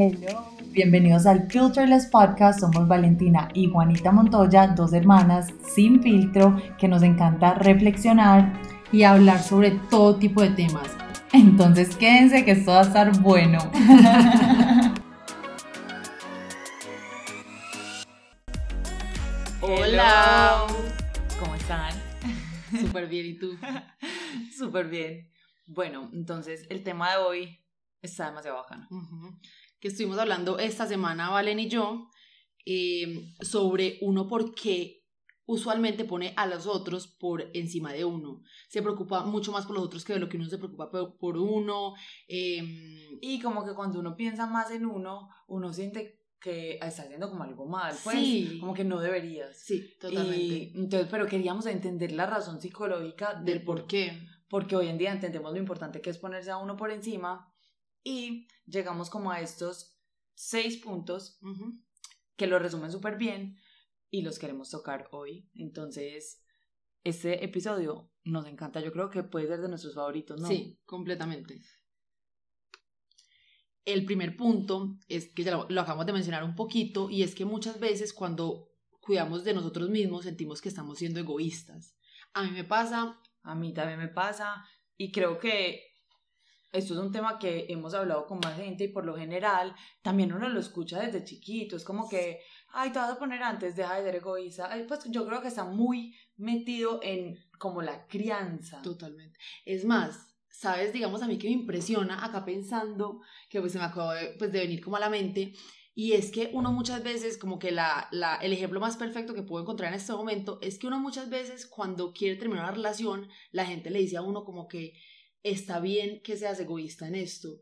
Hello, bienvenidos al Filterless Podcast. Somos Valentina y Juanita Montoya, dos hermanas sin filtro que nos encanta reflexionar y hablar sobre todo tipo de temas. Entonces quédense que esto va a estar bueno. Hola. ¿Cómo están? Súper bien, ¿y tú? Súper bien. Bueno, entonces el tema de hoy está demasiado bacano que estuvimos hablando esta semana, Valen y yo, em, sobre uno por qué usualmente pone a los otros por encima de uno. Se preocupa mucho más por los otros que de lo que uno se preocupa por, uno. Em, y como que cuando uno piensa más en uno, uno siente que está haciendo como algo mal, pues, sí. como que no deberías. Sí, totalmente. entonces, pero queríamos entender la razón psicológica del, por qué. Porque hoy en día entendemos lo importante que es ponerse a uno por encima y llegamos como a estos seis puntos que lo resumen súper bien y los queremos tocar hoy. Entonces, este episodio nos encanta. Yo creo que puede ser de nuestros favoritos, ¿no? Sí, completamente. El primer punto es que ya lo, lo acabamos de mencionar un poquito y es que muchas veces cuando cuidamos de nosotros mismos sentimos que estamos siendo egoístas. A mí me pasa, a mí también me pasa y creo que esto es un tema que hemos hablado con más gente y por lo general también uno lo escucha desde chiquito. Es como que, ay, te vas a poner antes, deja de ser egoísta. pues yo creo que está muy metido en como la crianza. Totalmente. Es más, sabes, digamos a mí que me impresiona acá pensando, que pues se me acabó de, pues, de venir como a la mente, y es que uno muchas veces, como que la, la, el ejemplo más perfecto que puedo encontrar en este momento, es que uno muchas veces cuando quiere terminar una relación, la gente le dice a uno como que está bien que seas egoísta en esto.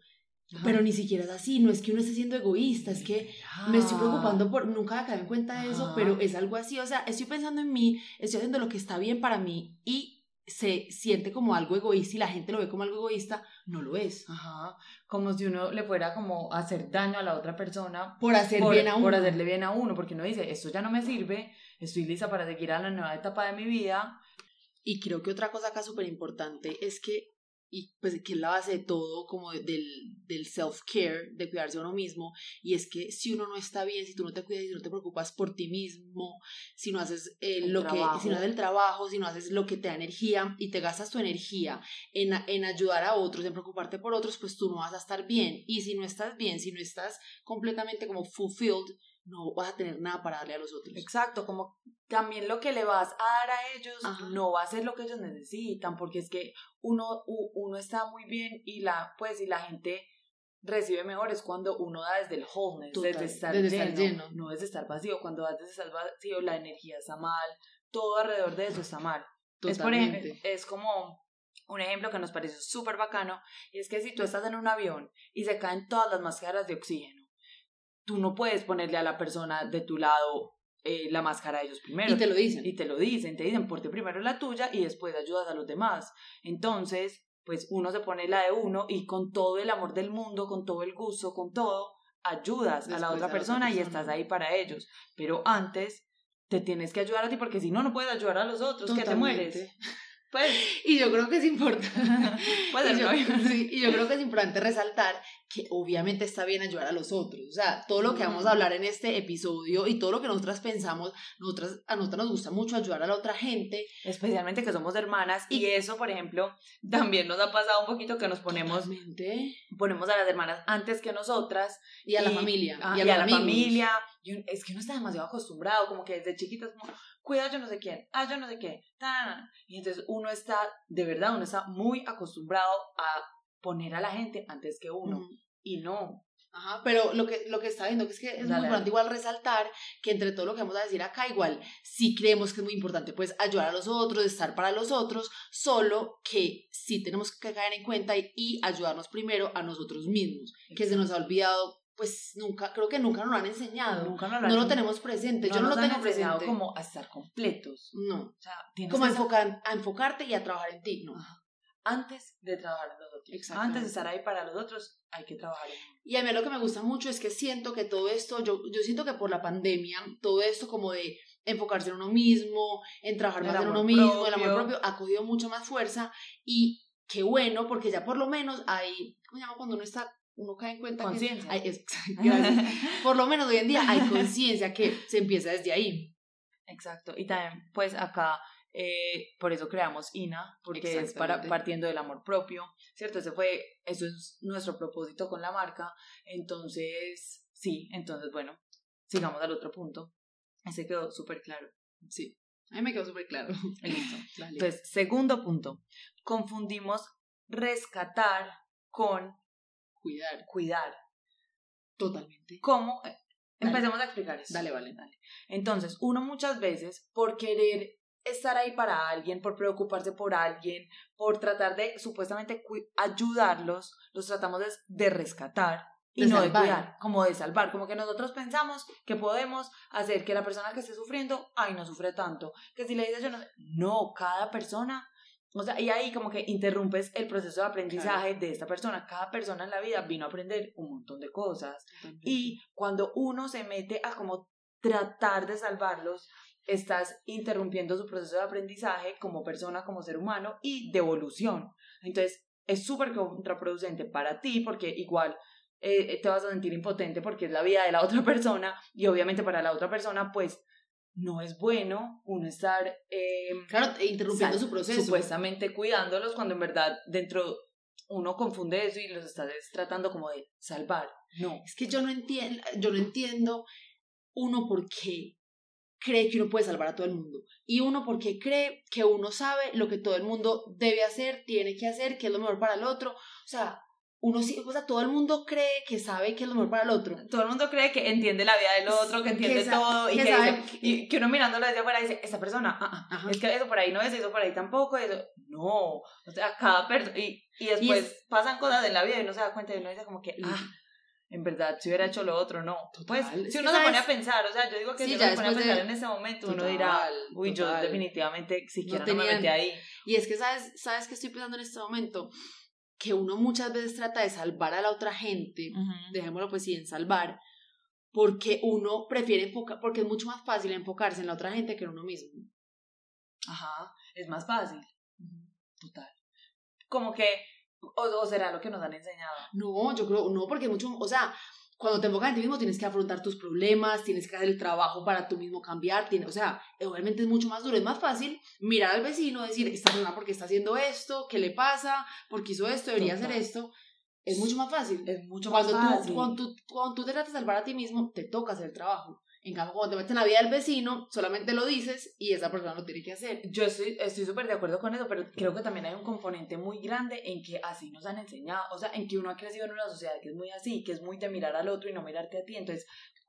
Pero ni siquiera es así, no es que uno esté siendo egoísta, es que me estoy preocupando por, nunca me caído en cuenta de eso, pero es algo así, o sea, estoy pensando en mí, estoy haciendo lo que está bien para mí y se siente como algo egoísta y la gente lo ve como algo egoísta, no lo es. Ajá. Como si uno le fuera como a hacer daño a la otra persona por hacer bien a uno. Por hacerle bien a uno, porque uno dice, esto ya no me sirve, estoy lista para seguir a la nueva etapa de mi vida. Y creo que otra cosa acá súper importante es que y pues que es la base de todo, como del, del self-care, de cuidarse a uno mismo, y es que si uno no está bien, si tú no te cuidas, si no te preocupas por ti mismo, si no haces eh, lo que, si no haces el trabajo, si no haces lo que te da energía y te gastas tu energía en, en ayudar a otros, en preocuparte por otros, pues tú no vas a estar bien, y si no estás bien, si no estás completamente como fulfilled, no vas a tener nada para darle a los otros. Exacto, como también lo que le vas a dar a ellos no va a ser lo que ellos necesitan, porque es que uno, uno está muy bien y la, pues, y la gente recibe mejor es cuando uno da desde el wholeness, desde, estar, lleno, no desde estar vacío. Cuando das desde estar vacío, la energía está mal, todo alrededor de eso está mal. Es, por ejemplo, es como un ejemplo que nos parece súper bacano, y es que si tú estás en un avión y se caen todas las máscaras de oxígeno, tú no puedes ponerle a la persona de tu lado eh, la máscara a ellos primero. Y te lo dicen. Y te lo dicen, te dicen, ponte primero la tuya y después ayudas a los demás. Entonces, pues uno se pone la de uno y con todo el amor del mundo, con todo el gusto, con todo, ayudas a la otra persona, y estás ahí para ellos. Pero antes te tienes que ayudar a ti porque si no, no puedes ayudar a los otros, que te mueres. Pues, y yo creo que es importante. y, yo, y yo creo que es importante resaltar que obviamente está bien ayudar a los otros. O sea, todo lo que vamos a hablar en este episodio y todo lo que nosotras pensamos, nosotras, a nosotras nos gusta mucho ayudar a la otra gente. Especialmente que somos hermanas. Y, eso, por ejemplo, también nos ha pasado un poquito que nos ponemos. Ponemos a las hermanas antes que nosotras. Y a la familia. y a, la familia. Es que uno está demasiado acostumbrado, como que desde chiquitas, como, cuida yo no sé quién, ah, yo no sé qué. Y entonces uno está, de verdad, uno está muy acostumbrado a poner a la gente antes que uno. Y no. Ajá, pero lo que, lo que está viendo que es que es muy importante igual resaltar que entre todo lo que vamos a decir acá, igual sí creemos que es muy importante pues ayudar a los otros, estar para los otros, solo que sí tenemos que caer en cuenta y, ayudarnos primero a nosotros mismos, que se nos ha olvidado pues nunca, creo que nunca nos lo han enseñado. Nunca nos lo No lo tenemos presente. Yo no lo tengo presente. como a estar completos. No. O sea, como a, enfocar, a enfocarte y a trabajar en ti. No. Antes de trabajar en los otros. Antes de estar ahí para los otros, hay que trabajar en Y a mí lo que me gusta mucho es que siento que todo esto, yo, yo siento que por la pandemia, todo esto como de enfocarse en uno mismo, en trabajar más en uno mismo, el amor propio, ha cogido mucho más fuerza y qué bueno, porque ya por lo menos hay, ¿cómo se llama cuando uno está uno cae en cuenta conciencia. que es, por lo menos hoy en día hay conciencia que se empieza desde ahí. Exacto. Y también, pues acá, eh, por eso creamos INA, porque es para, partiendo del amor propio, ¿cierto? Ese fue, eso es nuestro propósito con la marca. Entonces, sí, entonces, bueno, sigamos al otro punto. Ese quedó súper claro. Sí. A mí me quedó súper claro. Listo. Entonces, segundo punto. Confundimos rescatar con cuidar. Cuidar. Totalmente. ¿Cómo? Empecemos a explicar eso. Dale, vale, dale. Entonces, uno muchas veces, por querer estar ahí para alguien, por preocuparse por alguien, por tratar de supuestamente ayudarlos, los tratamos de, de rescatar y no de cuidar, como de salvar, como que nosotros pensamos que podemos hacer que la persona que esté sufriendo, ay, no sufre tanto, que si le dices yo no, no, cada persona, o sea, y ahí como que interrumpes el proceso de aprendizaje de esta persona, cada persona en la vida vino a aprender un montón de cosas. Y cuando uno se mete a como tratar de salvarlos, estás interrumpiendo su proceso de aprendizaje como persona, como ser humano y de evolución. Entonces, es súper contraproducente para ti porque igual eh, eh, te vas a sentir impotente porque es la vida de la otra persona y obviamente para la otra persona pues no es bueno uno estar eh, claro interrumpiendo su proceso. supuestamente cuidándolos cuando en verdad dentro uno confunde eso y los estás tratando como de salvar. No. Es que yo no entiendo yo no entiendo uno por qué cree que uno puede salvar a todo el mundo y uno porque cree que uno sabe lo que todo el mundo debe hacer tiene que hacer que es lo mejor para el otro. O sea uno sí, o sea, todo el mundo cree que sabe que es lo mejor para el otro. Todo el mundo cree que entiende la vida del otro, que entiende todo, y que, y que uno mirándolo desde afuera dice, esa persona, ah, ah, es que eso por ahí no es, eso por ahí tampoco, eso, no, o sea, cada persona, y, y después pasan cosas en la vida y uno se da cuenta y uno dice como que, ah, en verdad, si hubiera hecho lo otro, no. Pues, si uno se pone a pensar, o sea, yo digo que si uno se pone a pensar en ese momento, uno dirá, uy, yo definitivamente siquiera no, no me metí ahí. Y es que, ¿sabes, ¿sabes qué estoy pensando en este momento? Que uno muchas veces trata de salvar a la otra gente, dejémoslo pues sí, en salvar, porque uno prefiere enfocar, porque es mucho más fácil enfocarse en la otra gente que en uno mismo. Ajá, es más fácil. Total. Como que, o, o, será lo que nos han enseñado. No, yo creo, no, porque es mucho, o sea, cuando te enfocas en ti mismo tienes que afrontar tus problemas, tienes que hacer el trabajo para tú mismo cambiar, o sea, obviamente es mucho más duro, es más fácil mirar al vecino, decir, esta persona porque está haciendo esto, qué le pasa, porque hizo esto, debería hacer esto, es mucho más fácil. Es mucho más fácil. cuando, tú, cuando tú te tratas de salvar a ti mismo, te toca hacer el trabajo. En cambio, cuando te metes en la vida del vecino, solamente lo dices y esa persona lo tiene que hacer. Yo estoy súper de acuerdo con eso, pero creo que también hay un componente muy grande en que así nos han enseñado, o sea, en que uno ha crecido en una sociedad que es muy así, que es muy de mirar al otro y no mirarte a ti. Entonces,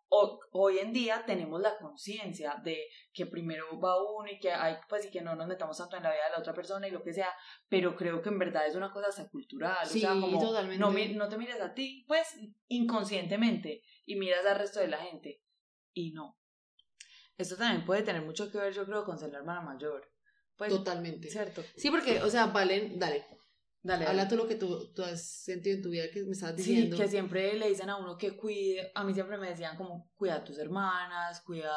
hoy en día tenemos la conciencia de que primero va uno y que hay, pues, y que no nos metamos tanto en la vida de la otra persona y lo que sea, pero creo que en verdad es una cosa hasta cultural. Sí, o sea, como totalmente. No, no te mires a ti, pues, inconscientemente y miras al resto de la gente y no. Esto también puede tener mucho que ver, yo creo, con ser la hermana mayor. Pues, Totalmente. ¿Cierto? Sí, porque, o sea, Valen, dale. Dale, Habla todo lo que tú, tú, has sentido en tu vida que me estás diciendo. Sí, que siempre le dicen a uno que cuide. A mí siempre me decían como, cuida a tus hermanas, cuida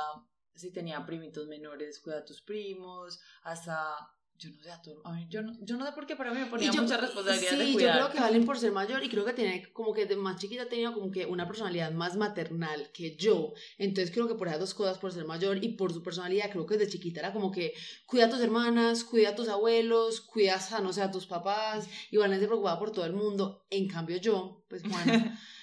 si tenía primitos menores, cuida a tus primos, hasta yo no sé, a, a mí, yo, no, yo no sé por qué, pero a mí me ponía mucha responsabilidad sí, yo creo que Valen por ser mayor y creo que tiene como que de más chiquita tenía como que una personalidad más maternal que yo. Entonces creo que por esas dos cosas, por ser mayor y por su personalidad, creo que desde chiquita era como que cuida a tus hermanas, cuida a tus abuelos, cuida a, no sé, a tus papás. Y Valen se preocupaba por todo el mundo. En cambio yo, pues bueno,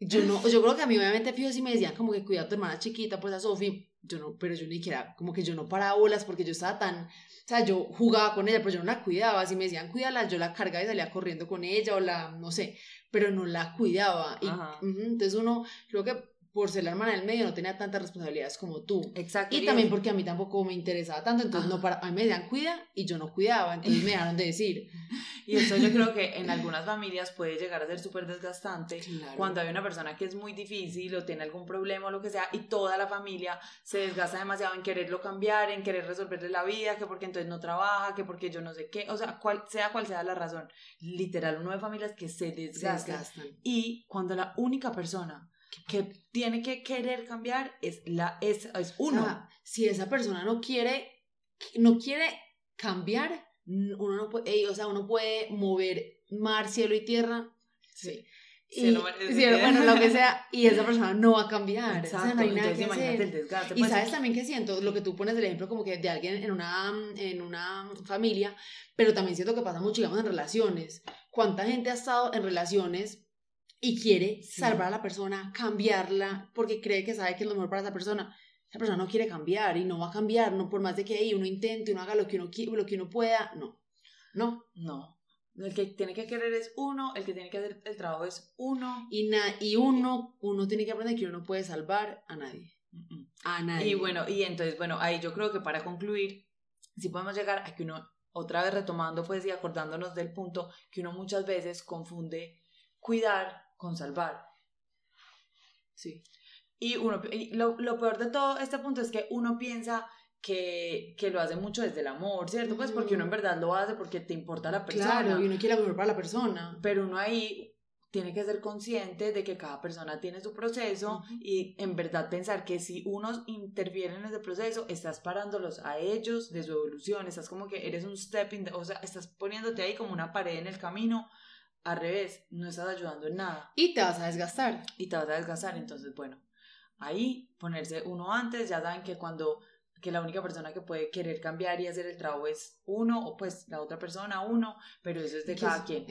yo no, yo creo que a mí obviamente fijo si me decían como que cuida a tu hermana chiquita, pues a Sofi, yo no, pero yo ni siquiera, como que yo no paraba bolas porque yo estaba tan o sea, yo jugaba con ella, pero yo no la cuidaba. Si me decían cuídala, yo la cargaba y salía corriendo con ella o la, no sé, pero no la cuidaba. Y, entonces uno, creo que por ser la hermana del medio no tenía tantas responsabilidades como tú. Exacto. Y también porque a mí tampoco me interesaba tanto, entonces no para, a mí me decían cuida y yo no cuidaba, entonces me dejaron de decir. Y eso yo creo que en algunas familias puede llegar a ser súper desgastante cuando hay una persona que es muy difícil o tiene algún problema o lo que sea y toda la familia se desgasta demasiado en quererlo cambiar, en querer resolverle la vida, que porque entonces no trabaja, que porque yo no sé qué, o sea, cual, sea cual sea la razón, literal, uno de familias que se desgastan. Y cuando la única persona que tiene que querer cambiar es la es, es uno. si esa persona no quiere no quiere cambiar, uno no puede, o sea, uno puede mover mar, cielo y tierra. Sí. y, bueno, lo que sea, y esa persona no va a cambiar. Exacto, o sea, no hay nada que hacer. El desgaste, y pues, sabes también que siento, lo que tú pones del ejemplo como que de alguien en una, en una familia, pero también siento que pasa mucho, digamos, en relaciones. ¿Cuánta gente ha estado en relaciones y quiere salvar a la persona, cambiarla, porque cree que sabe que es lo mejor para esa persona? Esa persona no quiere cambiar y no va a cambiar, no por más de que uno intente, uno haga lo que uno, lo que uno pueda, no. No. No. El que tiene que querer es uno, el que tiene que hacer el trabajo es uno. Y, na y uno, uno tiene que aprender que uno no puede salvar a nadie. A nadie. Y bueno, y entonces, bueno, ahí yo creo que para concluir, si podemos llegar a que uno, otra vez retomando pues y acordándonos del punto, que uno muchas veces confunde cuidar con salvar. Sí. Y, uno, y lo, lo peor de todo este punto es que uno piensa que, que, lo hace mucho desde el amor, ¿cierto? Pues porque uno en verdad lo hace porque te importa la persona. Claro, y uno quiere lo para la persona. Pero uno ahí tiene que ser consciente de que cada persona tiene su proceso y en verdad pensar que si uno interfiere en ese proceso, estás parándolos a ellos de su evolución, estás como que eres un stepping, o sea, estás poniéndote ahí como una pared en el camino. Al revés, no estás ayudando en nada. Y te vas a desgastar. Y te vas a desgastar, entonces bueno, ahí ponerse uno antes, ya saben que cuando que la única persona que puede querer cambiar y hacer el trabajo es uno, o pues la otra persona, uno, pero eso es de cada quien.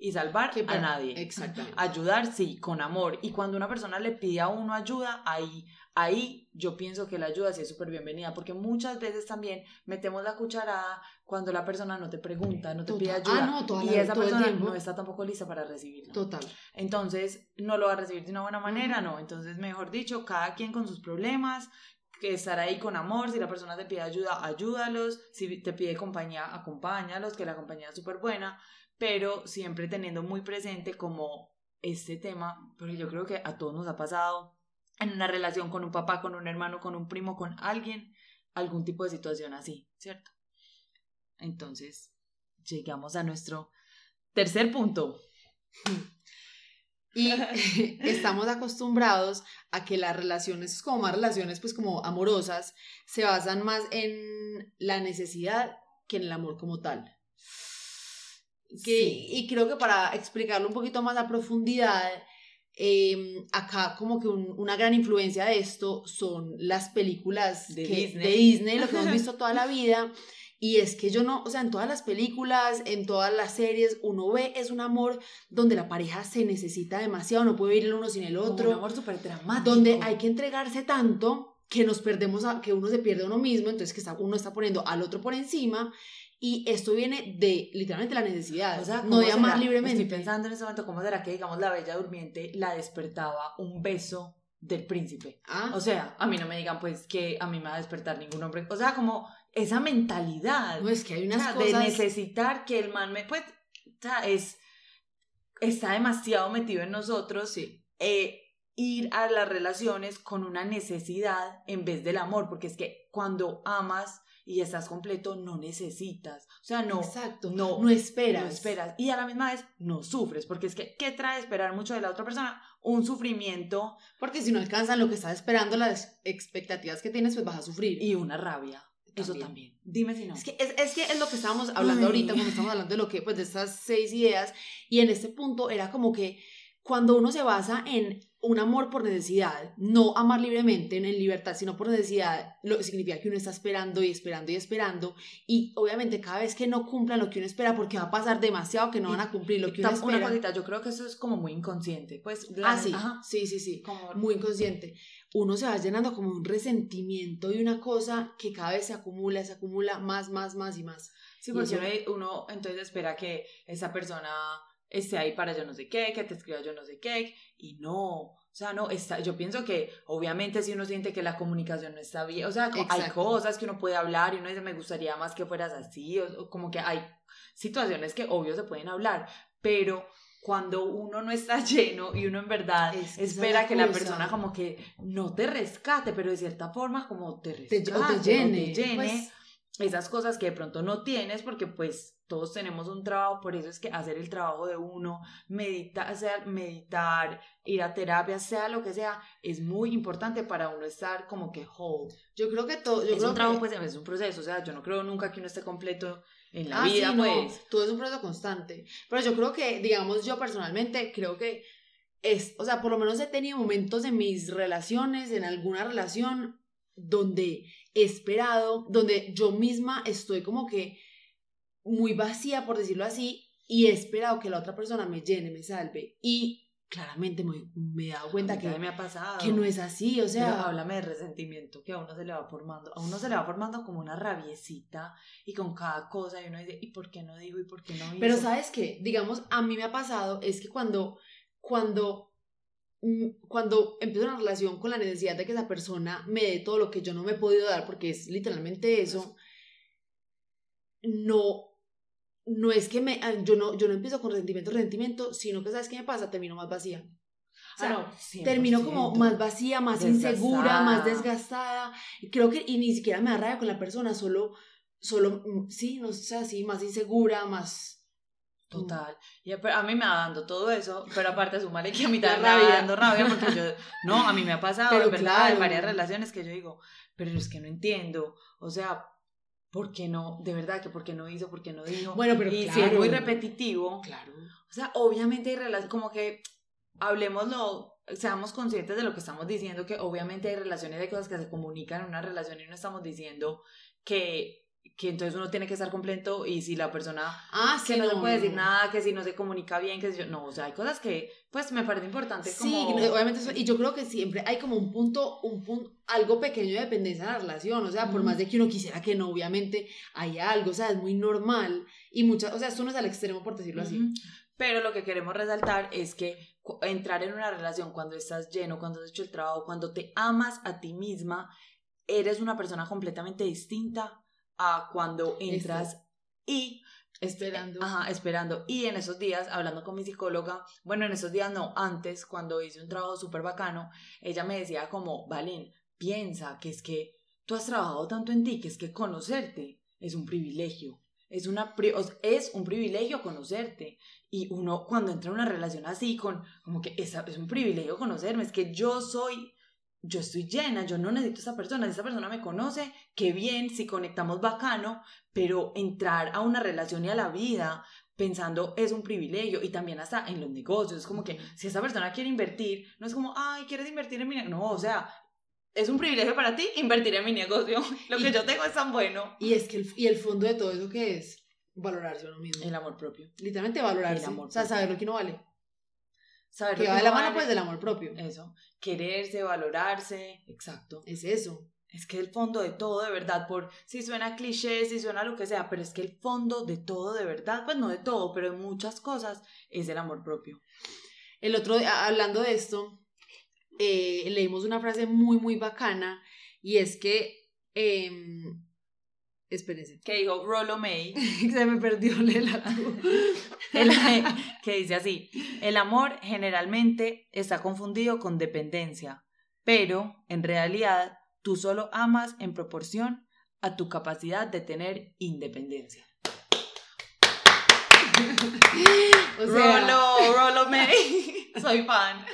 Y salvar a nadie. Exactamente. Ayudar, sí, con amor. Y cuando una persona le pide a uno ayuda, ahí, ahí yo pienso que la ayuda sí es súper bienvenida, porque muchas veces también metemos la cucharada cuando la persona no te pregunta, no te pide ah, ayuda. y esa persona no está tampoco lista para recibirlo. Total. Entonces, no lo va a recibir de una buena manera, no. Entonces, mejor dicho, cada quien con sus problemas, que estar ahí con amor, si la persona te pide ayuda, ayúdalos, si te pide compañía, acompáñalos, que la compañía es súper buena, pero siempre teniendo muy presente como este tema, porque yo creo que a todos nos ha pasado en una relación con un papá, con un hermano, con un primo, con alguien, algún tipo de situación así, ¿cierto? Entonces, llegamos a nuestro tercer punto. Y estamos acostumbrados a que las relaciones, como más relaciones, pues como amorosas, se basan más en la necesidad que en el amor como tal. Y creo que para explicarlo un poquito más a profundidad, em, acá como que una gran influencia de esto son las películas de, Disney. de Disney, lo que hemos visto toda la vida. Y es que yo no, o sea, en todas las películas, en todas las series, uno ve es un amor donde la pareja se necesita demasiado, no puede vivir el uno sin el otro. un amor súper dramático. Donde hay que entregarse tanto que nos perdemos, a, que uno se pierde a uno mismo, entonces que está, uno está poniendo al otro por encima. Y esto viene de literalmente la necesidad, o sea, no de amar libremente. Estoy pensando en ese momento, ¿cómo será que, digamos, la bella durmiente la despertaba un beso del príncipe? Ah. O sea, a mí no me digan, pues, que a mí me va a despertar ningún hombre. O sea, como esa mentalidad. No, es que hay unas cosas... De necesitar que el man me... Pues, o sea, es... Está demasiado metido en nosotros. Sí. Eh, ir a las relaciones con una necesidad en vez del amor, porque es que cuando amas y estás completo, no necesitas. O sea, no. Exacto. No, no esperas. No esperas. Y a la misma vez, no sufres. Porque es que, ¿qué trae esperar mucho de la otra persona? Un sufrimiento. Porque si no alcanzan lo que estás esperando, las expectativas que tienes, pues vas a sufrir. Y una rabia. Eso también. Dime si no. Es que es, es, que es lo que estábamos hablando ahorita, cuando estamos hablando de lo que, pues de estas seis ideas, y en este punto era como que cuando uno se basa en un amor por necesidad, no amar libremente, en libertad, sino por necesidad, lo significa que uno está esperando y esperando y esperando, y obviamente cada vez que no cumplan lo que uno espera, porque va a pasar demasiado que no van a cumplir lo que uno espera. Una cosita, yo creo que eso es como muy inconsciente, pues. ah, sí, sí, sí, sí, como... muy inconsciente uno se va llenando como un resentimiento y una cosa que cada vez se acumula, se acumula más, más, más y más. Sí, porque uno, entonces espera que esa persona esté ahí para yo no sé qué, que te escriba yo no sé qué, y no, o sea, no, está, yo pienso que obviamente si uno siente que la comunicación no está bien, o sea, hay cosas que uno puede hablar y uno dice, me gustaría más que fueras así, o como que hay situaciones que obvio se pueden hablar, pero cuando uno no está lleno y uno en verdad espera que la persona como que no te rescate, pero de cierta forma como te rescate, te, o te llene, pues. esas cosas que de pronto no tienes porque pues todos tenemos un trabajo, por eso es que hacer el trabajo de uno, meditar, sea, meditar, ir a terapia, sea lo que sea, es muy importante para uno estar como que whole. Yo creo que todo, es un trabajo, pues es un proceso, o sea, yo no creo nunca que uno esté completo en la ah, vida, pues. todo es un proceso constante. Pero yo creo que, digamos, yo personalmente creo que es, o sea, por lo menos he tenido momentos en mis relaciones, en alguna relación, donde he esperado, donde yo misma estoy como que muy vacía, por decirlo así, y he esperado que la otra persona me llene, me salve. Y claramente me, me he dado cuenta que, me ha pasado. que no es así, o sea... háblame de resentimiento que a uno se le va formando, a uno se le va formando como una rabiecita y con cada cosa y uno dice, ¿y por qué no digo? ¿y por qué no hizo? Pero sabes qué, digamos, a mí me ha pasado es que cuando, cuando, mm, cuando empiezo una relación con la necesidad de que esa persona me dé todo lo que yo no me he podido dar, porque es literalmente eso, no no es que me, ah, yo no, yo no empiezo con resentimiento, resentimiento, sino que sabes qué me pasa, termino más vacía. O sea, ah, termino como más vacía, más insegura, más desgastada. Creo que, y ni siquiera me da rabia con la persona, solo, solo, mm, sí, no sé, así, más insegura, más... Mm. Total. Y a, mí me va dando todo eso, pero aparte sumarle que a mí también me va dando rabia porque yo, no, a mí me ha pasado, pero verdad, en varias relaciones que yo digo, pero es que no entiendo, o sea, ¿por qué no? De verdad que por qué no hizo, por qué no dijo. Bueno, pero y si es muy repetitivo. Claro. O sea, obviamente hay relaciones, como que hablemoslo, seamos conscientes de lo que estamos diciendo, que obviamente hay relaciones, hay cosas que se comunican en una relación y no estamos diciendo que que entonces uno tiene que estar completo y si la persona ah, que no, se puede decir nada, que si no se comunica bien, que si yo, no, o sea, hay cosas que pues me parece importante sí, obviamente y yo creo que siempre hay como un punto, un punto, algo pequeño de dependencia en la relación, o sea, por más de que uno quisiera que no, obviamente hay algo, o sea, es muy normal y muchas, o sea, esto no es al extremo por decirlo así. Pero lo que queremos resaltar es que entrar en una relación cuando estás lleno, cuando has hecho el trabajo, cuando te amas a ti misma, eres una persona completamente distinta a cuando entras y Esperando. Ajá, esperando. Y en esos días, hablando con mi psicóloga, bueno, en esos días no, antes, cuando hice un trabajo súper bacano, ella me decía como, Valen, piensa que es que tú has trabajado tanto en ti, que es que conocerte es un privilegio. Es, una, es un privilegio conocerte. Y uno cuando entra en una relación así, con como que es, es un privilegio conocerme, es que yo soy yo estoy llena, yo no necesito a esa persona, si esa persona me conoce, qué bien, si conectamos bacano, pero entrar a una relación y a la vida pensando es un privilegio y también hasta en los negocios, es como que si esa persona quiere invertir, no es como, ay, ¿quieres invertir en mi negocio? No, o sea, es un privilegio para ti invertir en mi negocio, lo que yo tengo es tan bueno. Y es que el, y el fondo de todo eso que es valorarse uno mismo. El amor propio. Literalmente valorarse. El amor o sea, saber lo que no vale. Saber que va de la mano pues del amor propio. Eso. Quererse, valorarse. Exacto. Es eso. Es que el fondo de todo de verdad, por si suena cliché, si suena lo que sea, pero es que el fondo de todo de verdad, pues no de todo, pero de muchas cosas, es el amor propio. El otro, hablando de esto, eh, leímos una frase muy, muy bacana y es que em, Espérense. Que dijo Rollo May. Se me perdió Lela que dice así: El amor generalmente está confundido con dependencia, pero en realidad tú solo amas en proporción a tu capacidad de tener independencia. o sea, Rollo, Rollo May. Soy fan.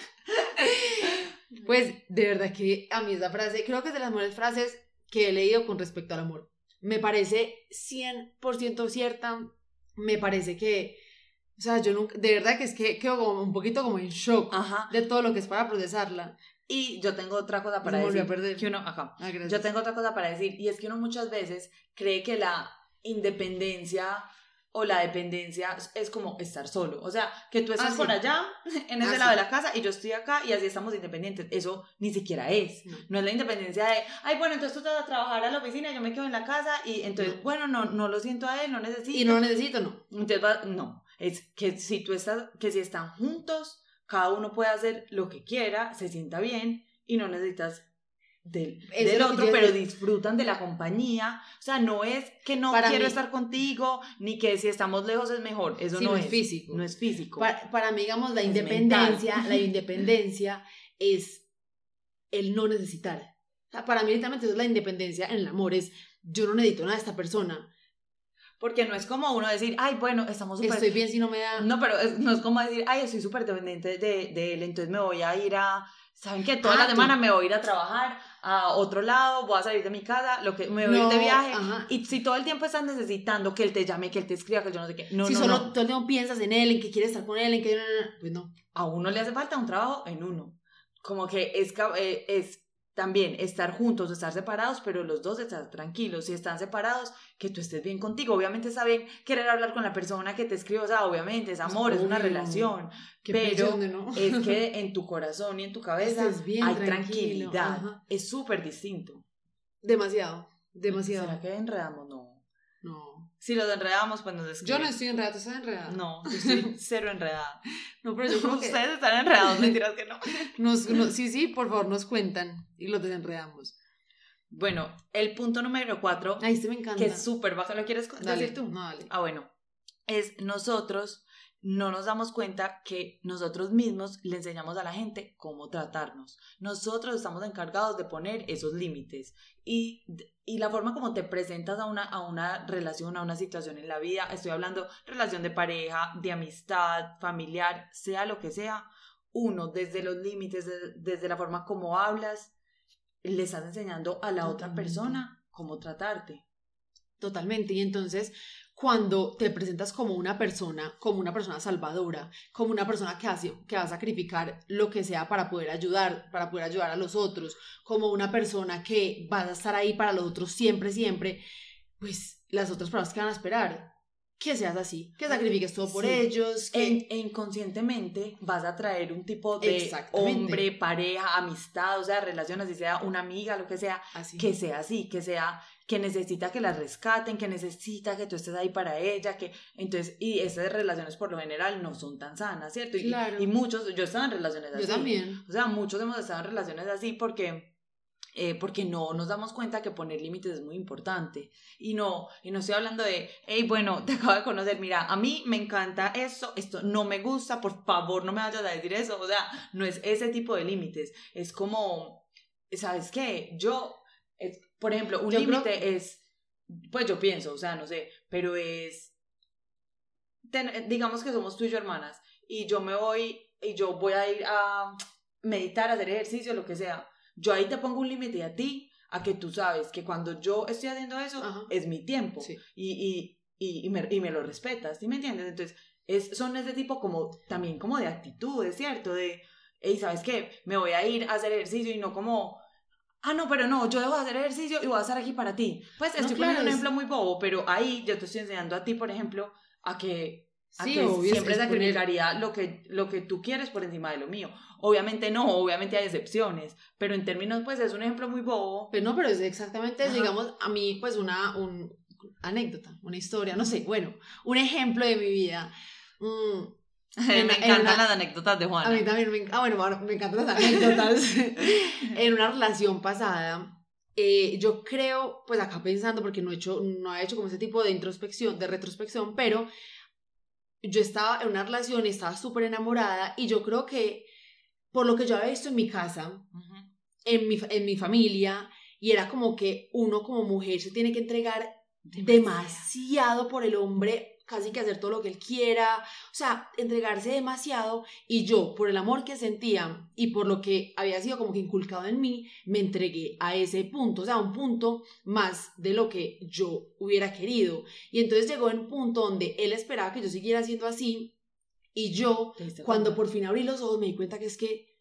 Pues de verdad que a mí esa frase, creo que es de las mejores frases que he leído con respecto al amor me parece 100% cierta, me parece que, o sea, yo nunca, de verdad que es que quedo como un poquito como en shock de todo lo que es para procesarla. Y yo tengo otra cosa para decir. Que uno, ajá, ah, yo tengo otra cosa para decir, y es que uno muchas veces cree que la independencia o la dependencia es como estar solo. O sea, que tú estás ah, por allá, en ese ah, lado de la casa, y yo estoy acá y así estamos independientes. Eso ni siquiera es. No. es la independencia de, ay, bueno, entonces tú te vas a trabajar a la oficina, yo me quedo en la casa, y entonces, bueno, no, no lo siento a él, no necesito. Y no necesito, no. Entonces, no. Es que si tú estás, que si están juntos, cada uno puede hacer lo que quiera, se sienta bien, y no necesitas del, del otro, pero disfrutan de la compañía. O sea, no es que no quiero estar contigo, ni que si estamos lejos es mejor. Eso no, es, físico. No es físico. Para, mí, digamos, la independencia, la independencia es el no necesitar. para mí, literalmente, es la independencia en el amor. Es yo no necesito nada de esta persona. Porque no es como uno decir, ay, bueno, estamos súper... Estoy bien si no me da... No, pero no es como decir, ay, estoy súper dependiente de, de él, entonces me voy a ir a saben que toda Ah, la tú- semana me voy a ir a trabajar a otro lado, voy a salir de mi casa, lo que me voy a ir de No, viaje. ajá. Y si todo el tiempo estás necesitando que él te llame, que él te escriba, que yo no sé qué. No, si no, solo no. todo el tiempo piensas en él, en que quieres estar con él, en que... Pues no. A uno le hace falta un trabajo en uno. Como que es, eh, es también estar juntos o estar separados, pero los dos estar tranquilos. Si están separados, que tú estés bien contigo. Obviamente está bien querer hablar con la persona que te escribe, o sea, obviamente es amor, es una relación. Qué Pero. Es que en tu corazón y en tu cabeza bien hay tranquilo, tranquilidad. ajá. Es súper distinto. Demasiado, demasiado. ¿Será que enredamos? No. No. Si los enredamos, pues nos Yo escriben. no estoy enredada, ¿tú estás enredada? No, yo estoy cero enredada. No, pero yo creo que... Ustedes están enredados, mentiras que no. Nos, nos- sí, sí, por favor, nos cuentan y los desenredamos. Bueno, el punto número cuatro, Ay, este me encanta. que es súper bajo, ¿lo quieres Dale, decir tú? No, dale. Ah, bueno, es nosotros no nos damos cuenta que nosotros mismos le enseñamos a la gente cómo tratarnos. Nosotros estamos encargados de poner esos límites y, y la forma como te presentas a una, a una relación, a una situación en la vida, estoy hablando relación de pareja, de amistad, familiar, sea lo que sea, uno desde los límites, de- desde la forma como hablas, le estás enseñando a la otra persona cómo tratarte. Totalmente. Y entonces, cuando te presentas como una persona, como una persona salvadora, como una persona que, hace, que va a sacrificar lo que sea para poder ayudar, para poder ayudar a los otros, como una persona que va a estar ahí para los otros siempre, siempre, pues las otras personas que van a esperar, que seas así, que sacrifiques todo por Sí. ellos, que... En- e inconscientemente vas a traer un tipo de hombre, pareja, amistad, o sea, relación, así sea una amiga, lo que sea, así. que sea así, que sea que necesita que la rescaten, que necesita que tú estés ahí para ella, que entonces, y esas relaciones por lo general no son tan sanas, ¿cierto? Y, Claro. y muchos, yo estaba en relaciones así. Yo también. O sea, muchos hemos estado en relaciones así porque, eh, porque no nos damos cuenta que poner límites es muy importante. Y no, y no estoy hablando de, hey, bueno, te acabo de conocer, mira, a mí me encanta esto, esto no me gusta, por favor no me vayas a decir eso. O sea, no es ese tipo de límites. Es como, ¿sabes qué? Yo, es, por ejemplo, un creo- límite es, pues yo pienso, o sea, no sé, pero es, ten- digamos que somos tú y yo hermanas, y yo me voy, y yo voy a ir a meditar, hacer ejercicio, lo que sea. Yo ahí te pongo un límite a ti, a que tú sabes que cuando yo estoy haciendo eso, Ajá. es mi tiempo. Sí. Y, y, y, y me, y me lo respetas, ¿sí me entiendes? Entonces, es, son ese tipo como, también como de actitudes, ¿cierto? De, hey, ¿sabes qué? Me voy a ir a hacer ejercicio y no como, ah, no, pero no, yo debo hacer ejercicio y voy a estar aquí para ti. Pues No, estoy claro, poniendo un es- ejemplo muy bobo, pero ahí yo te estoy enseñando a ti, por ejemplo, a que a Sí, que obvio, siempre es poner- sacrificaría lo que, lo que tú quieres por encima de lo mío. Obviamente no, obviamente hay excepciones, pero en términos, pues es un ejemplo muy bobo. Pues no, pero es exactamente, Ajá. digamos, a mí, pues una un, anécdota, una historia, no sé, bueno, un ejemplo de mi vida. Mm, me en encantan una- las anécdotas de Juana. a mí también me, enc- ah, bueno, me encantan las anécdotas. en una relación pasada, eh, yo creo, pues acá pensando, porque no he hecho, no he hecho como ese tipo de introspección, de retrospección, pero yo estaba en una relación estaba súper enamorada y yo creo que por lo que yo había visto en mi casa, Ujú. en mi, en mi familia, y era como que uno como mujer se tiene que entregar demasiado por el hombre, casi que hacer todo lo que él quiera, o sea, entregarse demasiado y yo, por el amor que sentía y por lo que había sido como que inculcado en mí, me entregué a ese punto, o sea, un punto más de lo que yo hubiera querido. Y entonces llegó en un punto donde él esperaba que yo siguiera siendo así y yo, ¿Te diste cuando por fin abrí los ojos, me di cuenta que es que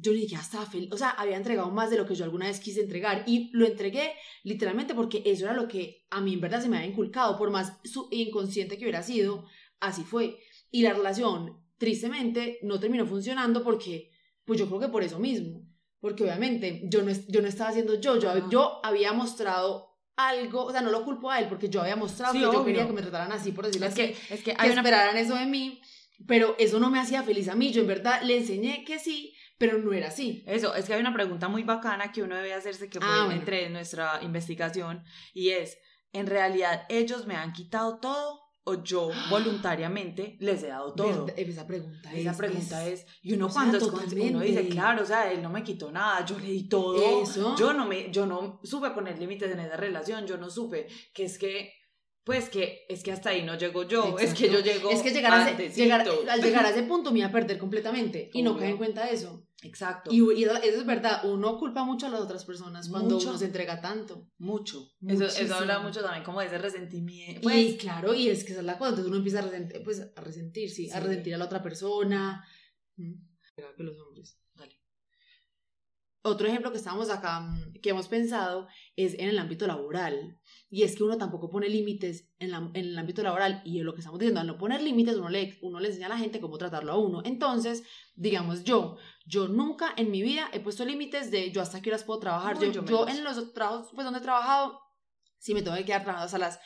yo ni siquiera estaba feliz, o sea, había entregado más de lo que yo alguna vez quise entregar y lo entregué literalmente porque eso era lo que a mí en verdad se me había inculcado, por más su- inconsciente que hubiera sido, así fue. Y la relación, tristemente, no terminó funcionando porque, pues yo creo que por eso mismo, porque obviamente yo no, yo no estaba haciendo yo, yo, yo había mostrado algo, o sea, no lo culpo a él porque yo había mostrado Sí, que yo obvio. quería que me trataran así, por decirlo Es así que, es que que hay una... esperaran eso de mí, pero eso no me hacía feliz a mí. Yo en verdad le enseñé que sí, pero no era así. Eso, es que hay una pregunta muy bacana que uno debe hacerse que fue Ah, bueno. entre nuestra investigación y es, ¿en realidad ellos me han quitado todo o yo voluntariamente les he dado todo? Esa pregunta Esa es, pregunta es- es, y uno o sea, cuando es uno dice, claro, o sea, él no me quitó nada, yo le di todo, Eso. yo no me, yo no supe poner límites en esa relación, yo no supe que es que, pues que, es que hasta ahí no llego yo, es que yo llego Es que llegar a ese, llegar, al llegar a ese punto me iba a perder completamente. Y no caí en cuenta de eso. Exacto. Y, y eso es verdad, uno culpa mucho a las otras personas cuando Mucho. uno se entrega tanto. Mucho. Eso, eso habla mucho también como de ese resentimiento. y Pues, claro, y es que esa es la cosa, entonces uno empieza a resentir, pues, a resentir, sí, a Sí. resentir a la otra persona. Mm. Que los hombres. Dale. Otro ejemplo que estamos acá, mm, que hemos pensado, es en el ámbito laboral. Y es que uno tampoco pone límites en, la- en el ámbito laboral. Y lo que estamos diciendo, al no poner límites, uno le, uno le enseña a la gente cómo tratarlo a uno. Entonces, digamos yo, yo nunca en mi vida he puesto límites de yo hasta qué horas puedo trabajar. Yo, yo en los trabajos pues, donde he trabajado, si me tengo que quedar trabajando hasta las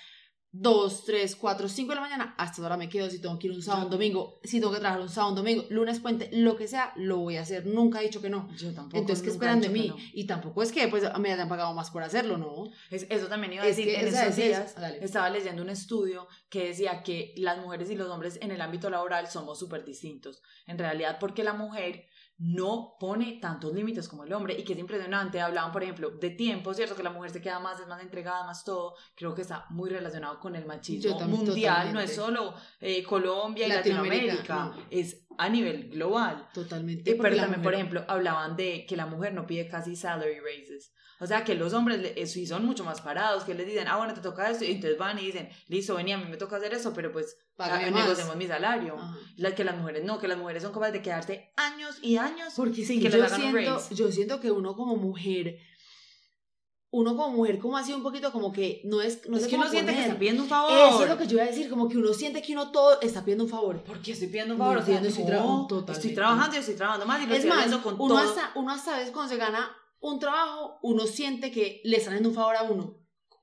2, 3, 4, 5 de la mañana, hasta ahora me quedo. Si tengo que ir un sábado, un domingo, si tengo que trabajar un sábado, un domingo, lunes, puente, lo que sea, lo voy a hacer. Nunca he dicho que no. yo tampoco. Entonces, ¿qué esperan de mí? no. Y tampoco es que pues me hayan pagado más por hacerlo, ¿no? Es- eso también iba a Es decir, que, en esos es eso. días dale. estaba leyendo un estudio que decía que las mujeres y los hombres en el ámbito laboral somos súper distintos. En realidad, porque la mujer no pone tantos límites como el hombre y que es impresionante. Hablaban, por ejemplo, de tiempo, ¿cierto? Que la mujer se queda más, es más entregada, más todo. Creo que está muy relacionado con el machismo también, mundial. No totalmente. es solo eh, Colombia y Latinoamérica, Latinoamérica, no. es a nivel global. Totalmente. Eh, pero también, por mujer- ejemplo, hablaban de que la mujer no pide casi salary raises. O sea, que los hombres eh, sí son mucho más parados, que les dicen, ah, bueno, te toca esto, y entonces van y dicen, listo, vení, a mí me toca hacer eso, pero pues Págame más. negociemos mi salario. La, que las mujeres no, que las mujeres son capaces de quedarse años y años Porque sin que les hagan un siento, raise. yo siento que uno como mujer, uno como mujer como así un poquito como que no es, no es sé que uno siente que está pidiendo un favor. Eso es lo que yo iba a decir, como que uno siente que uno todo está pidiendo un favor. ¿Por qué estoy pidiendo un No favor? O sea, entiendo, estoy no, trabajando estoy trabajando y estoy trabajando más y lo Es estoy más, con uno todo. hasta, uno hasta a veces cuando se gana un trabajo, uno siente que le están haciendo un favor a uno.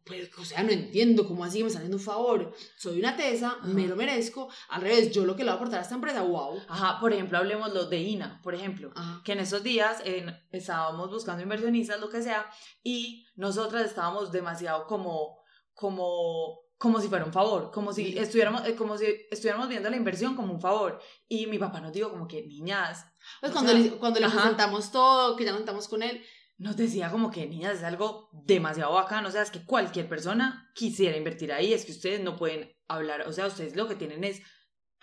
Pues, o sea, no entiendo cómo así me están haciendo un favor. Soy una tesa, me Ajá. lo merezco. Al revés, yo lo que le voy a aportar a esta empresa, wow. Ajá, por ejemplo, hablemos de INA, por ejemplo. Ajá. que en esos días en- estábamos buscando inversionistas, lo que sea, y nosotras estábamos demasiado como, como, como si fuera un favor, como si estuviéramos, eh, como si estuviéramos viendo la inversión como un favor. Y mi papá nos dijo como que, niñas, Pues cuando, sea, le, cuando le presentamos todo, que ya nos sentamos con él, nos decía como que, niñas, es algo demasiado bacano, o sea, es que cualquier persona quisiera invertir ahí, es que ustedes no pueden hablar, o sea, ustedes lo que tienen es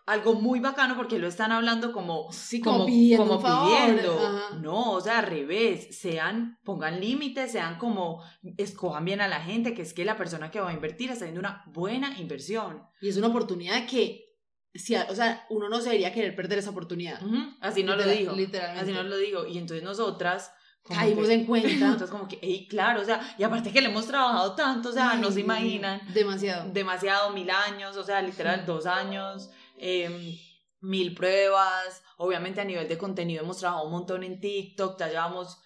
algo muy bacano porque lo están hablando como sí, como, como, pidiendo como pidiendo. No, o sea, al revés, sean, pongan límites, sean como, escojan bien a la gente, que es que la persona que va a invertir está haciendo una buena inversión. Y es una oportunidad que, si, o sea, uno no se debería querer perder esa oportunidad. Así no lo dijo. Literalmente. Así no lo digo. Y entonces nosotras... Caímos en cuenta. Nosotras como que, ey, claro, o sea, y aparte que le hemos trabajado tanto, o sea, no Ay, se Dios mío, imaginan. Demasiado. demasiado, mil años, o sea, literal, dos años, em, mil pruebas. Obviamente a nivel de contenido hemos trabajado un montón en TikTok, ya llevamos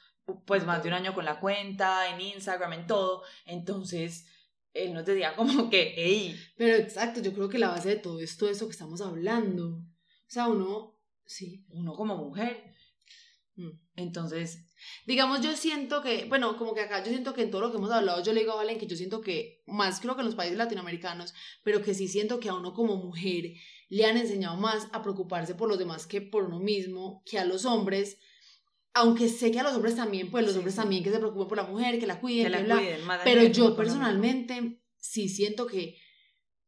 pues más de un año con la cuenta, en Instagram, en todo. Entonces, él nos decía como que, hey, Pero exacto, yo creo que la base de todo esto es eso que estamos hablando. O sea, uno, sí. uno como mujer. Mm. Entonces, Digamos, yo siento que, bueno, como que acá yo siento que en todo lo que hemos hablado, yo le digo a Valen que yo siento que, más creo que en los países latinoamericanos, pero que sí siento que a uno como mujer le han enseñado más a preocuparse por los demás que por uno mismo, que a los hombres. Aunque sé que a los hombres también, pues los Sí, hombres también que se preocupen por la mujer, que la cuiden, que la bla. cuiden Pero yo personalmente sí siento que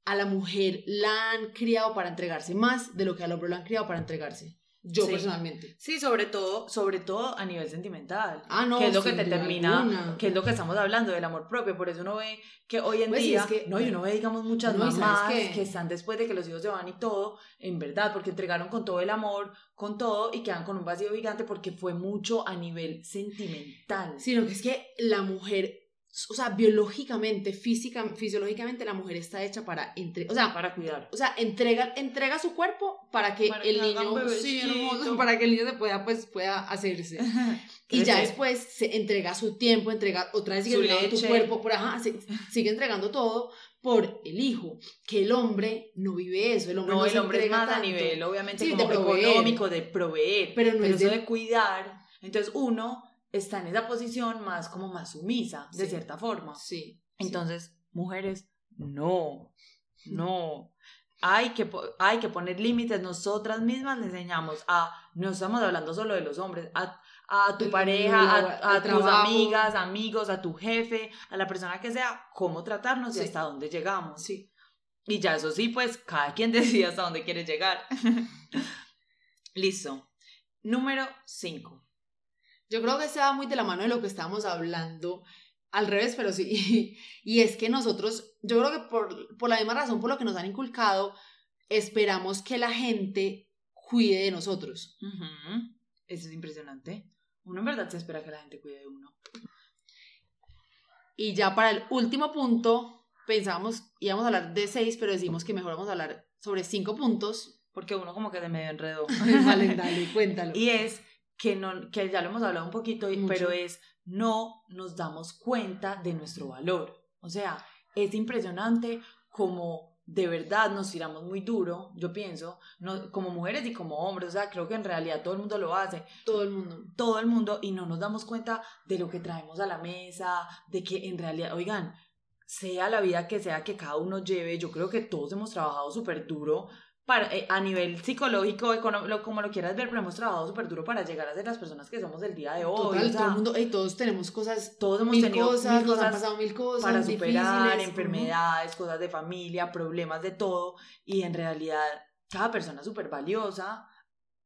a la mujer la han criado para entregarse más de lo que al hombre lo han criado para entregarse. Yo Sí. personalmente. Sí, sobre todo, sobre todo a nivel sentimental. Ah, no. que es lo que te termina, alguna. que es lo que estamos hablando del amor propio, por eso uno ve que hoy en Pues día, es que- no, y uno ve, digamos, muchas No, y ¿sabes mamás que están después de que los hijos se van y todo, en verdad, porque entregaron con todo el amor, con todo, y quedan con un vacío gigante porque fue mucho a nivel sentimental. Sino que es que la mujer, o sea, biológicamente, física, fisiológicamente, la mujer está hecha para entre, o sea, Para cuidar. o sea, entrega, entrega su cuerpo para que Para que el niño, sí, hermoso, para que el niño se pueda, pues, pueda hacerse. Y ya después se entrega su tiempo, entrega otra vez sigue entregando tu cuerpo, por ajá, se- sigue entregando todo por el hijo. Que el hombre no vive eso, el hombre no, No, el se hombre es más a tanto. nivel, obviamente, Sí, como de proveer. económico, de proveer. Pero no es eso de- de cuidar. Entonces uno está en esa posición más como más sumisa, de Sí. cierta forma. Sí. Entonces, mujeres, no, no. Hay que, hay que poner límites. Nosotras mismas le enseñamos a, no estamos hablando solo de los hombres, a, a tu El- pareja, el- a, tus amigas, amigos, a tu jefe, a la persona que sea, cómo tratarnos y hasta dónde llegamos. Sí. Y ya eso sí, pues cada quien decide hasta dónde quiere llegar. Listo. Número 5. Yo creo que se va muy de la mano de lo que estábamos hablando, al revés, pero sí. Y es que nosotros, yo creo que por, por la misma razón por lo que nos han inculcado, esperamos que la gente cuide de nosotros. Eso es impresionante. Uno en verdad se espera que la gente cuide de uno. Y ya para el último punto, pensábamos, íbamos a hablar de seis, pero decimos que mejor vamos a hablar sobre cinco puntos. Porque uno como que de medio enredó. vale, dale, cuéntalo. Y es que, no, que ya lo hemos hablado un poquito, pero es no nos damos cuenta de nuestro valor. O sea, es impresionante como de verdad nos tiramos muy duro, yo pienso, no, como mujeres y como hombres, o sea, creo que en realidad todo el mundo lo hace. Todo el mundo. Todo el mundo y no nos damos cuenta de lo que traemos a la mesa, de que en realidad, oigan, sea la vida que sea que cada uno lleve, yo creo que todos hemos trabajado súper duro para, eh, a nivel psicológico, económico, como lo quieras ver, pero hemos trabajado súper duro para llegar a ser las personas que somos el día de hoy. Total, todo el mundo, y todos tenemos cosas, todos hemos tenido cosas, mil cosas, han pasado mil cosas para superar enfermedades, cosas de familia, problemas de todo, y en realidad cada persona es súper valiosa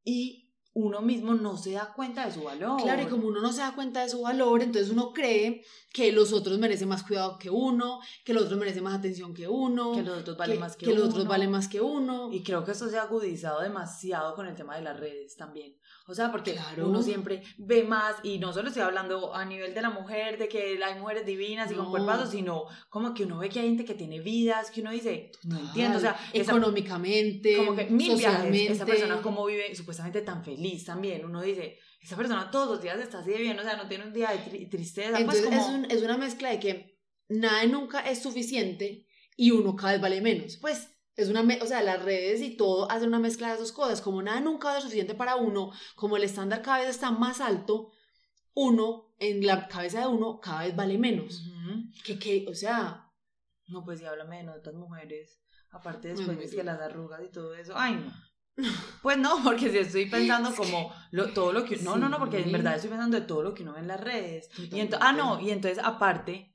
y uno mismo no se da cuenta de su valor. Claro, y como uno no se da cuenta de su valor, entonces uno cree que los otros merecen más cuidado que uno, que los otros merecen más atención que uno, que los otros valen más que, que uno. los otros valen más que uno. Y creo que eso se ha agudizado demasiado con el tema de las redes también. O sea, porque uno siempre ve más, y no solo estoy hablando a nivel de la mujer, de que hay mujeres divinas y con cuerpazos, sino como que uno ve que hay gente que tiene vidas, que uno dice, no entiendo, o sea, económicamente, como que mil viajes, esa persona como vive supuestamente tan feliz también, uno dice, esa persona todos los días está así de bien, o sea, no tiene un día de tristeza. Pues Entonces es, un, es una mezcla de que nada nunca es suficiente y uno cada vez vale menos. Pues es una, o sea, las redes y todo hacen una mezcla de dos cosas. Como nada nunca ser suficiente para uno, como el estándar cada vez está más alto, uno, en la cabeza de uno, cada vez vale menos. que, que, o sea... No, pues si habla menos de otras mujeres. Aparte después de que las arrugas y todo eso. Ay, no. Pues no, porque si estoy pensando como lo, todo lo que... No, no, no, porque en verdad estoy pensando de todo lo que uno ve en las redes. Y ah, no, y entonces aparte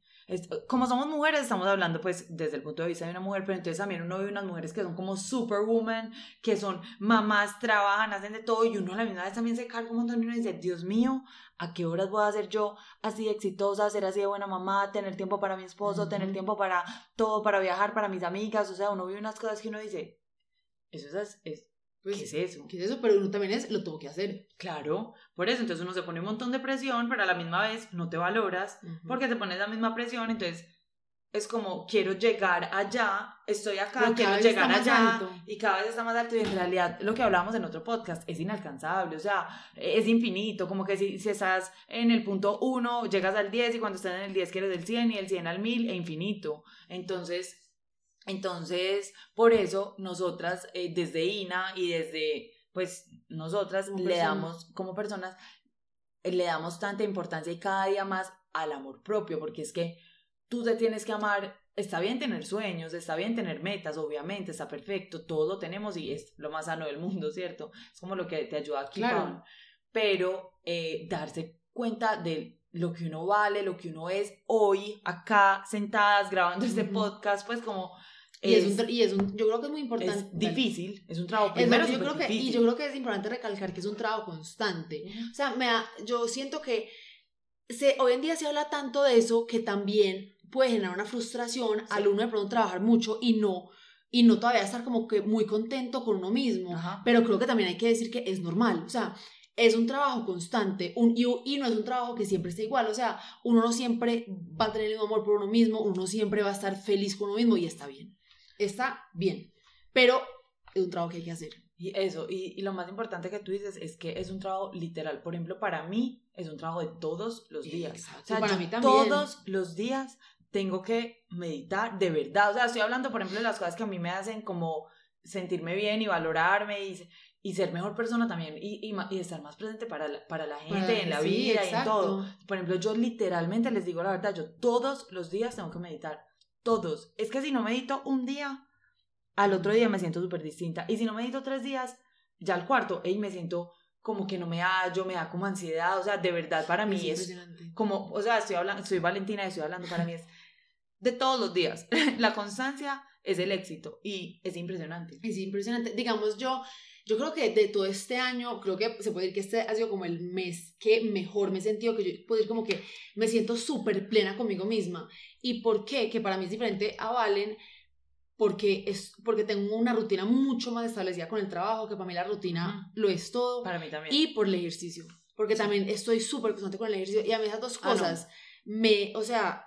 como somos mujeres, estamos hablando pues desde el punto de vista de una mujer, pero entonces también uno ve unas mujeres que son como superwoman, que son mamás, trabajan, hacen de todo y uno a la misma vez también se carga un montón y uno dice, Dios mío, ¿a qué horas voy a ser yo así exitosa, ser así de buena mamá, tener tiempo para mi esposo, tener tiempo para todo, para viajar, para mis amigas? O sea, uno ve unas cosas que uno dice, eso es, es pues, ¿Qué es eso? ¿Qué es eso? Pero uno también es, lo tengo que hacer. Claro, por eso, entonces uno se pone un montón de presión, pero a la misma vez no te valoras, porque te pones la misma presión, entonces es como, quiero llegar allá, estoy acá, quiero llegar allá, y cada vez está más alto, y en realidad lo que hablábamos en otro podcast es inalcanzable, o sea, es infinito, como que si, si estás en el punto 1, llegas al 10, y cuando estás en el 10 quieres el 100, y el 100 al 1000, e infinito. Entonces, entonces, por eso nosotras eh, desde INA y desde, pues, nosotras le damos, como personas, eh, le damos tanta importancia y cada día más al amor propio, porque es que tú te tienes que amar. Está bien tener sueños, está bien tener metas, obviamente, está perfecto, todo lo tenemos y es lo más sano del mundo, ¿cierto? Es como lo que te ayuda aquí, claro. Pero eh, darse cuenta de lo que uno vale, lo que uno es hoy, acá, sentadas, grabando este podcast, pues como y es, un, y es un, yo creo que es muy importante. Es difícil, es un trabajo primero. yo creo que, y yo creo que es importante recalcar que es un trabajo constante. O sea, me yo siento que se, hoy en día se habla tanto de eso que también puede generar una frustración al uno de pronto trabajar mucho y no y no todavía estar como que muy contento con uno mismo. Pero creo que también hay que decir que es normal. O sea, es un trabajo constante un, y, y, no es un trabajo que siempre esté igual. O sea, uno no siempre va a tener el mismo amor por uno mismo, uno siempre va a estar feliz con uno mismo y está bien está bien, pero es un trabajo que hay que hacer. Y eso, y, lo más importante que tú dices es que es un trabajo literal. Por ejemplo, para mí es un trabajo de todos los días. O sea, para mí también. Todos los días tengo que meditar de verdad. O sea, estoy hablando, por ejemplo, de las cosas que a mí me hacen como sentirme bien y valorarme y, y ser mejor persona también y, y, estar más presente para la, para la gente, en la vida y en todo. Por ejemplo, yo literalmente les digo la verdad, yo todos los días tengo que meditar todos. Es que si no medito un día, al otro día me siento súper distinta. Y si no medito tres días, ya al cuarto, y me siento como que no me hallo, me da como ansiedad. O sea, de verdad para mí es, como, o sea, estoy hablando, soy Valentina y estoy hablando para mí es de todos los días. La constancia es el éxito y es impresionante. Es impresionante. Digamos, yo Yo creo que de todo este año, creo que se puede decir que este ha sido como el mes que mejor me he sentido, que yo puedo decir como que me siento súper plena conmigo misma. ¿Y por qué? Que para mí es diferente a Valen, porque, es, porque tengo una rutina mucho más establecida con el trabajo, que para mí la rutina lo es todo. Para mí también. Y por el ejercicio, porque también estoy súper constante con el ejercicio. Y a mí esas dos cosas me, o sea...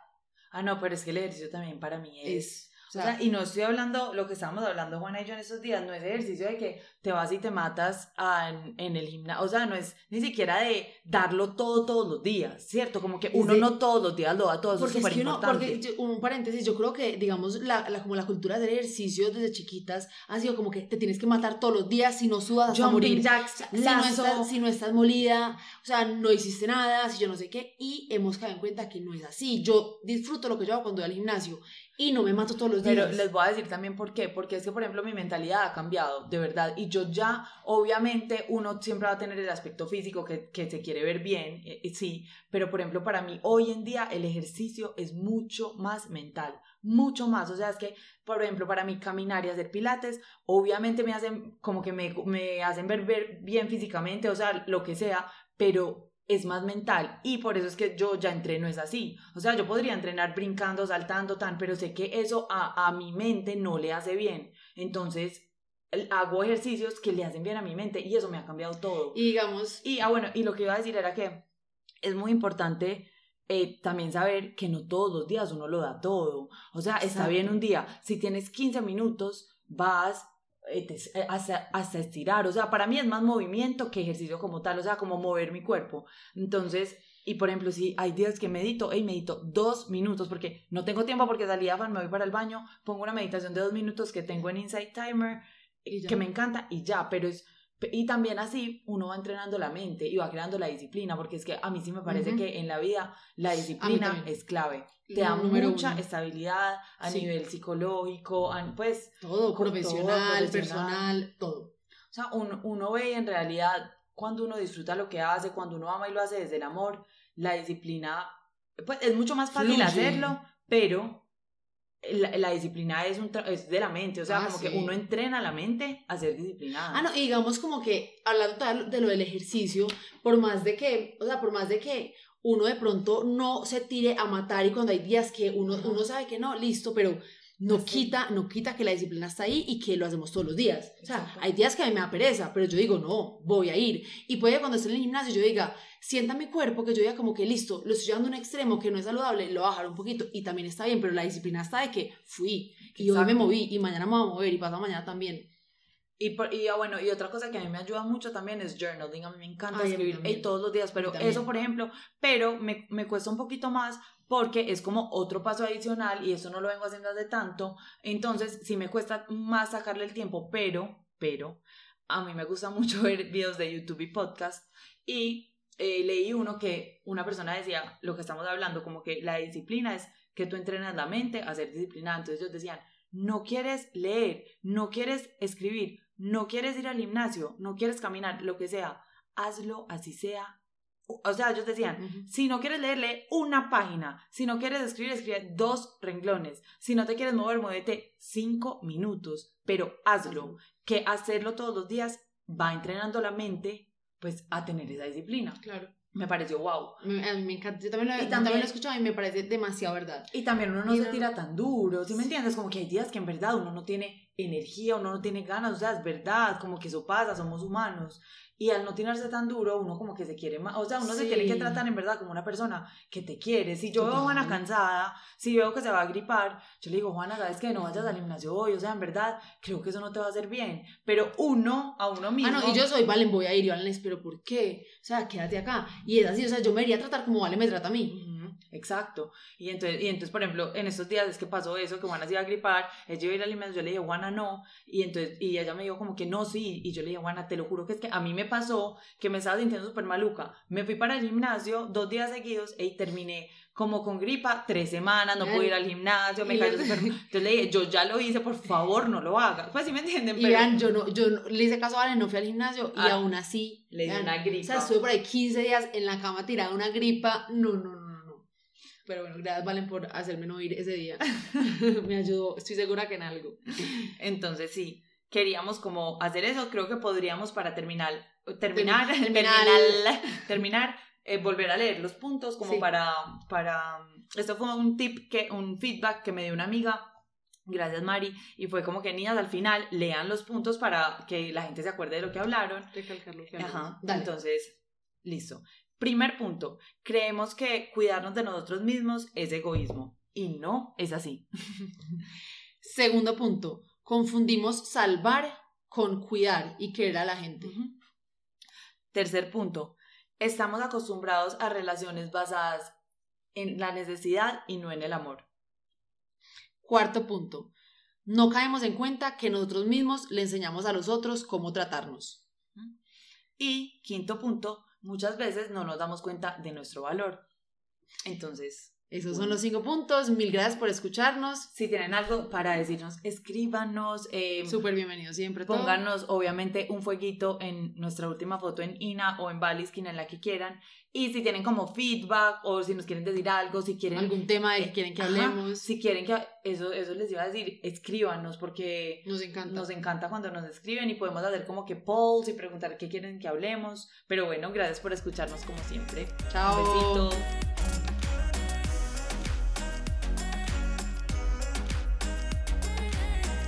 Ah, no, pero es que el ejercicio también para mí es o sea, y no estoy hablando, lo que estábamos hablando Juana y yo en estos días, no es ejercicio de que te vas y te matas en, el gimnasio, o sea, no es ni siquiera de darlo todo todos los días, ¿cierto? Como que uno no todos los días lo da todo, porque es, porque un paréntesis, yo creo que, digamos, la, la, como la cultura del ejercicio desde chiquitas ha sido como que te tienes que matar todos los días, si no sudas hasta morir, si, no estás, si no estás molida, o sea, no hiciste nada, si yo no sé qué, y hemos caído en cuenta que no es así, yo disfruto lo que yo hago cuando voy al gimnasio, y no me mato todos los días. Pero les voy a decir también por qué, porque es que, por ejemplo, mi mentalidad ha cambiado, de verdad, y yo ya, obviamente, uno siempre va a tener el aspecto físico que, que se quiere ver bien, eh, eh, sí, pero, por ejemplo, para mí, hoy en día, el ejercicio es mucho más mental, mucho más, o sea, es que, por ejemplo, para mí, caminar y hacer pilates, obviamente me hacen, como que me, me hacen ver, ver bien físicamente, o sea, lo que sea, pero es más mental y por eso es que yo ya entreno es así. O sea, yo podría entrenar brincando, saltando, tan, pero sé que eso a, a mi mente no le hace bien. Entonces, hago ejercicios que le hacen bien a mi mente y eso me ha cambiado todo. Y digamos... Y, ah, bueno, y lo que iba a decir era que es muy importante eh, también saber que no todos los días uno lo da todo. O sea, está bien un día. Si tienes 15 minutos, vas, hasta, hasta, estirar, o sea, para mí es más movimiento que ejercicio como tal, o sea, como mover mi cuerpo. Entonces, y por ejemplo, si hay días que medito, hey, medito dos minutos, porque no tengo tiempo porque salí a me voy para el baño, pongo una meditación de dos minutos que tengo en Insight Timer, que me encanta y ya, pero es y también así uno va entrenando la mente y va creando la disciplina, porque es que a mí sí me parece que en la vida la disciplina es clave. Te da mucha estabilidad a nivel psicológico, pues... Todo, profesional, personal, todo. O sea, uno, uno ve en realidad cuando uno disfruta lo que hace, cuando uno ama y lo hace desde el amor, la disciplina, pues es mucho más fácil hacerlo, pero la, disciplina es, un es de la mente, o sea, ah, como que uno entrena la mente a ser disciplinada. Ah, no, y digamos como que hablando de lo del ejercicio, por más de que, o sea, por más de que uno de pronto no se tire a matar y cuando hay días que uno, uno sabe que no, listo, pero no quita, no quita que la disciplina está ahí y que lo hacemos todos los días. O sea, hay días que a mí me da pereza, pero yo digo, no, voy a ir. Y puede que cuando esté en el gimnasio yo diga, sienta mi cuerpo, que yo diga como que listo, lo estoy llevando a un extremo que no es saludable, lo bajar un poquito y también está bien, pero la disciplina está de que fui y hoy me moví y mañana me voy a mover y pasado mañana también. Y, y, ah, bueno, y otra cosa que a mí me ayuda mucho también es journaling. A mí me encanta escribir todos los días, pero eso, por ejemplo, pero me, me, cuesta un poquito más porque es como otro paso adicional y eso no lo vengo haciendo hace tanto. Entonces, sí me cuesta más sacarle el tiempo, pero, pero, a mí me gusta mucho ver videos de YouTube y podcast y eh, leí uno que una persona decía lo que estamos hablando, como que la disciplina es que tú entrenas la mente a ser disciplinada. Entonces ellos decían, no quieres leer, no quieres escribir, no quieres ir al gimnasio, no quieres caminar, lo que sea, hazlo así sea. O sea, ellos decían, si no quieres leerle una página, si no quieres escribir, escribe dos renglones, si no te quieres mover, muévete cinco minutos, pero hazlo, que hacerlo todos los días va entrenando la mente, pues, a tener esa disciplina. Claro me pareció wow. Me, me encanta. Yo también lo, y también, lo he escuchado y me parece demasiado verdad. Y también uno no se tira tan duro, ¿sí me entiendes? Como que hay días que en verdad uno no tiene energía, uno no tiene ganas, o sea, es verdad, como que eso pasa, somos humanos. Y al no tirarse tan duro, uno como que se quiere más, o sea, uno se tiene que tratar en verdad como una persona que te quiere. Si yo veo a Juana cansada, si veo que se va a gripar, yo le digo, Juana, ¿sabes que No vayas al gimnasio hoy, o sea, en verdad, creo que eso no te va a hacer bien. Pero uno, a uno mismo... Ah, no, y yo soy, Valen, voy a ir, y Valen, pero ¿por qué? O sea, quédate acá. Y es así, o sea, yo me iría a tratar como Valen me trata a mí. Exacto. Y entonces, y entonces, por ejemplo, en estos días es que pasó eso, que Juana se iba a gripar, ella iba a ir al yo le dije, Juana, no, y entonces, y ella me dijo como que no, sí, y yo le dije, Juana, te lo juro que es que a mí me pasó que me estaba sintiendo súper maluca. Me fui para el gimnasio dos días seguidos y terminé como con gripa, tres semanas, no pude ir al gimnasio, me cayó súper... Entonces le dije, yo ya lo hice, por favor, no lo hagas. Pues sí me entienden, pero... Y vean, yo, no, yo le hice caso a Valen, no fui al gimnasio y ah, aún así... Le dio una gripa. O sea, estuve por ahí 15 días en la cama tirada una gripa, no, no, no pero bueno, gracias Valen por hacerme no ir ese día. me ayudó, estoy segura que en algo. Entonces sí, queríamos como hacer eso. Creo que podríamos para terminar, terminar, terminar, terminar, eh, volver a leer los puntos como para, para, esto fue un tip, que, un feedback que me dio una amiga. Gracias, Mari. Y fue como que niñas al final lean los puntos para que la gente se acuerde de lo que hablaron. Recalcar lo que Ajá. Entonces, listo. Primer punto, creemos que cuidarnos de nosotros mismos es egoísmo y no es así. Segundo punto, confundimos salvar con cuidar y querer a la gente. Tercer punto, estamos acostumbrados a relaciones basadas en la necesidad y no en el amor. Cuarto punto, no caemos en cuenta que nosotros mismos le enseñamos a los otros cómo tratarnos. Y quinto punto, muchas veces no nos damos cuenta de nuestro valor. Entonces, esos son los cinco puntos. Mil gracias por escucharnos. Si tienen algo para decirnos, escríbanos. Eh, Súper bienvenido siempre. Pónganos, obviamente, un fueguito en nuestra última foto en Ina o en Baliskin, en la que quieran. Y si tienen como feedback o si nos quieren decir algo, si quieren... Algún tema de que quieren que hablemos. si quieren que... Eso, eso les iba a decir, escríbanos porque... Nos encanta. Nos encanta cuando nos escriben y podemos hacer como que polls y preguntar qué quieren que hablemos. Pero bueno, gracias por escucharnos como siempre. Chao. Un besito.